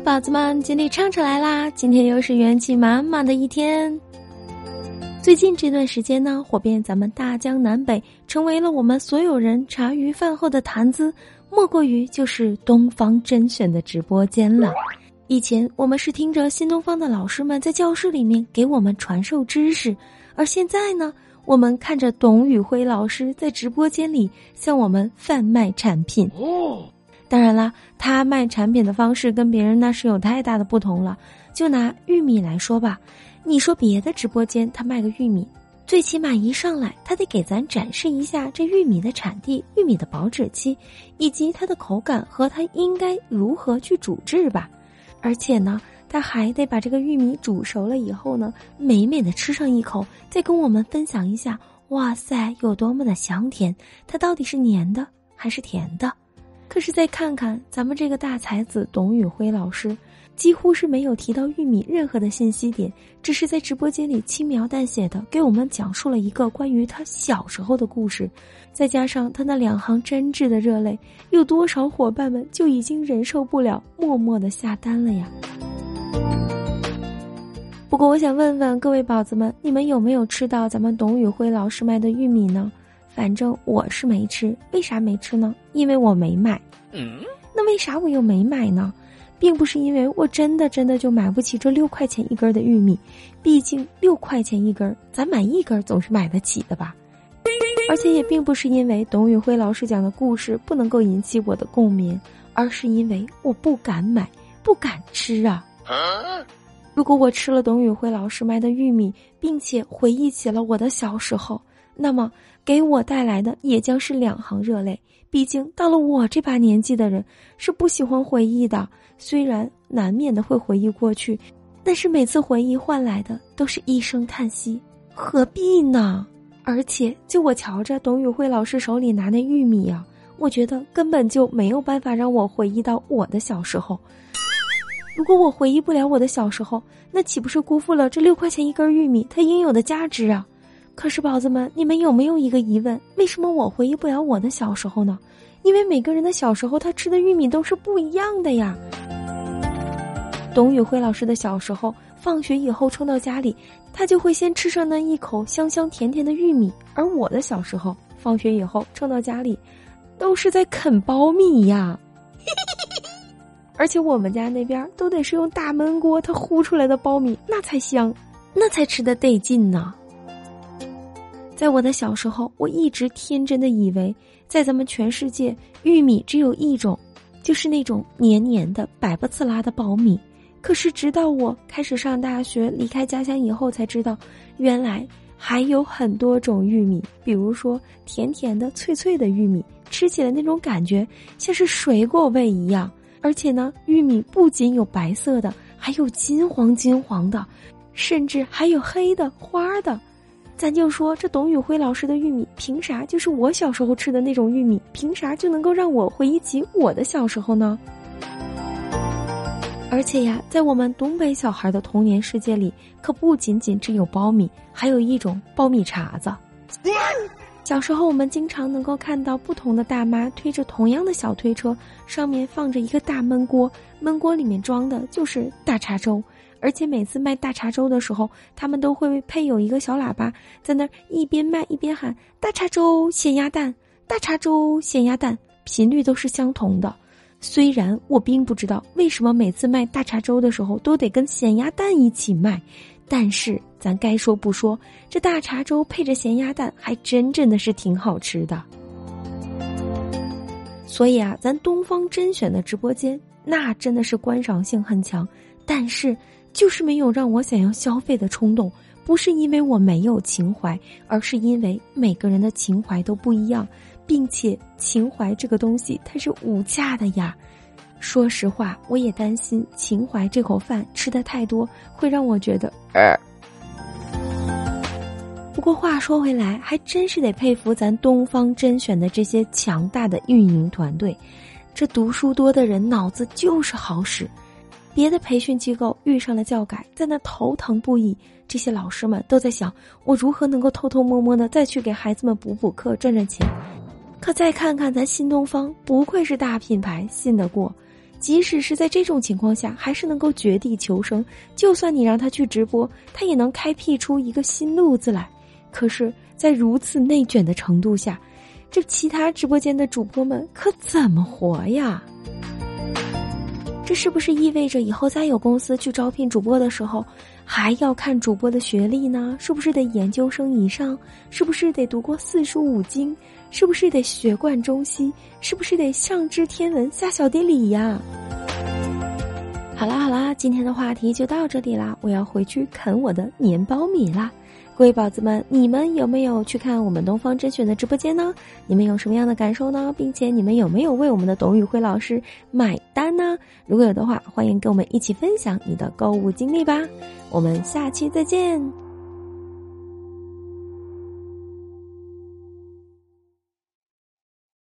宝子们，精力唱出来啦！今天又是元气满满的一天。最近这段时间呢，火遍咱们大江南北，成为了我们所有人茶余饭后的谈资，莫过于就是东方甄选的直播间了。以前我们是听着新东方的老师们在教室里面给我们传授知识，而现在呢，我们看着董宇辉老师在直播间里向我们贩卖产品。哦，当然啦，他卖产品的方式跟别人那是有太大的不同了。就拿玉米来说吧，你说别的直播间他卖个玉米，最起码一上来他得给咱展示一下这玉米的产地、玉米的保质期，以及它的口感和它应该如何去煮制吧。而且呢，他还得把这个玉米煮熟了以后呢，美美的吃上一口，再跟我们分享一下，哇塞，有多么的香甜！它到底是黏的还是甜的？可是再看看咱们这个大才子董宇辉老师，几乎是没有提到玉米任何的信息点，只是在直播间里轻描淡写的给我们讲述了一个关于他小时候的故事，再加上他那两行真挚的热泪，有多少伙伴们就已经忍受不了，默默的下单了呀？不过我想问问各位宝子们，你们有没有吃到咱们董宇辉老师卖的玉米呢？反正我是没吃，为啥没吃呢？因为我没买。嗯，那为啥我又没买呢？并不是因为我真的真的就买不起这六块钱一根的玉米，毕竟六块钱一根，咱买一根总是买得起的吧。而且也并不是因为董宇辉老师讲的故事不能够引起我的共鸣，而是因为我不敢买，不敢吃啊。如果我吃了董宇辉老师卖的玉米，并且回忆起了我的小时候。那么，给我带来的也将是两行热泪。毕竟到了我这把年纪的人，是不喜欢回忆的。虽然难免的会回忆过去，但是每次回忆换来的都是一声叹息。何必呢？而且，就我瞧着董宇辉老师手里拿那玉米啊，我觉得根本就没有办法让我回忆到我的小时候。如果我回忆不了我的小时候，那岂不是辜负了这六块钱一根玉米它应有的价值啊？可是，宝子们，你们有没有一个疑问？为什么我回忆不了我的小时候呢？因为每个人的小时候，他吃的玉米都是不一样的呀。董宇辉老师的小时候，放学以后冲到家里，他就会先吃上那一口香香甜甜的玉米；而我的小时候，放学以后冲到家里，都是在啃苞米呀。而且我们家那边都得是用大焖锅，它烀出来的苞米那才香，那才吃的得劲呢。在我的小时候，我一直天真的以为，在咱们全世界，玉米只有一种，就是那种黏黏的、百不刺啦的苞米。可是，直到我开始上大学、离开家乡以后，才知道，原来还有很多种玉米。比如说，甜甜的、脆脆的玉米，吃起来那种感觉像是水果味一样。而且呢，玉米不仅有白色的，还有金黄金黄的，甚至还有黑的花的。咱就说这董宇辉老师的玉米，凭啥就是我小时候吃的那种玉米？凭啥就能够让我回忆起我的小时候呢？而且呀，在我们东北小孩的童年世界里，可不仅仅只有苞米，还有一种苞米碴子。小时候，我们经常能够看到不同的大妈推着同样的小推车，上面放着一个大焖锅，焖锅里面装的就是大碴粥。而且每次卖大碴粥的时候，他们都会配有一个小喇叭，在那儿一边卖一边喊“大碴粥咸鸭蛋，大碴粥咸鸭蛋”，频率都是相同的。虽然我并不知道为什么每次卖大碴粥的时候都得跟咸鸭蛋一起卖，但是咱该说不说，这大碴粥配着咸鸭蛋还真真的是挺好吃的。所以啊，咱东方甄选的直播间那真的是观赏性很强，但是。就是没有让我想要消费的冲动，不是因为我没有情怀，而是因为每个人的情怀都不一样，并且情怀这个东西它是无价的呀。说实话，我也担心情怀这口饭吃的太多会让我觉得。不过话说回来，还真是得佩服咱东方甄选的这些强大的运营团队，这读书多的人脑子就是好使。别的培训机构遇上了教改，在那头疼不已。这些老师们都在想，我如何能够偷偷摸摸的再去给孩子们补补课，赚赚钱。可再看看咱新东方，不愧是大品牌，信得过。即使是在这种情况下，还是能够绝地求生。就算你让他去直播，他也能开辟出一个新路子来。可是，在如此内卷的程度下，这其他直播间的主播们可怎么活呀？这是不是意味着以后再有公司去招聘主播的时候，还要看主播的学历呢？是不是得研究生以上？是不是得读过四书五经？是不是得学贯中西？是不是得上知天文下晓地理呀？好啦好啦，今天的话题就到这里啦，我要回去啃我的年苞米啦。各位宝子们，你们有没有去看我们东方甄选的直播间呢？你们有什么样的感受呢？并且你们有没有为我们的董宇辉老师买单呢？如果有的话，欢迎跟我们一起分享你的购物经历吧。我们下期再见。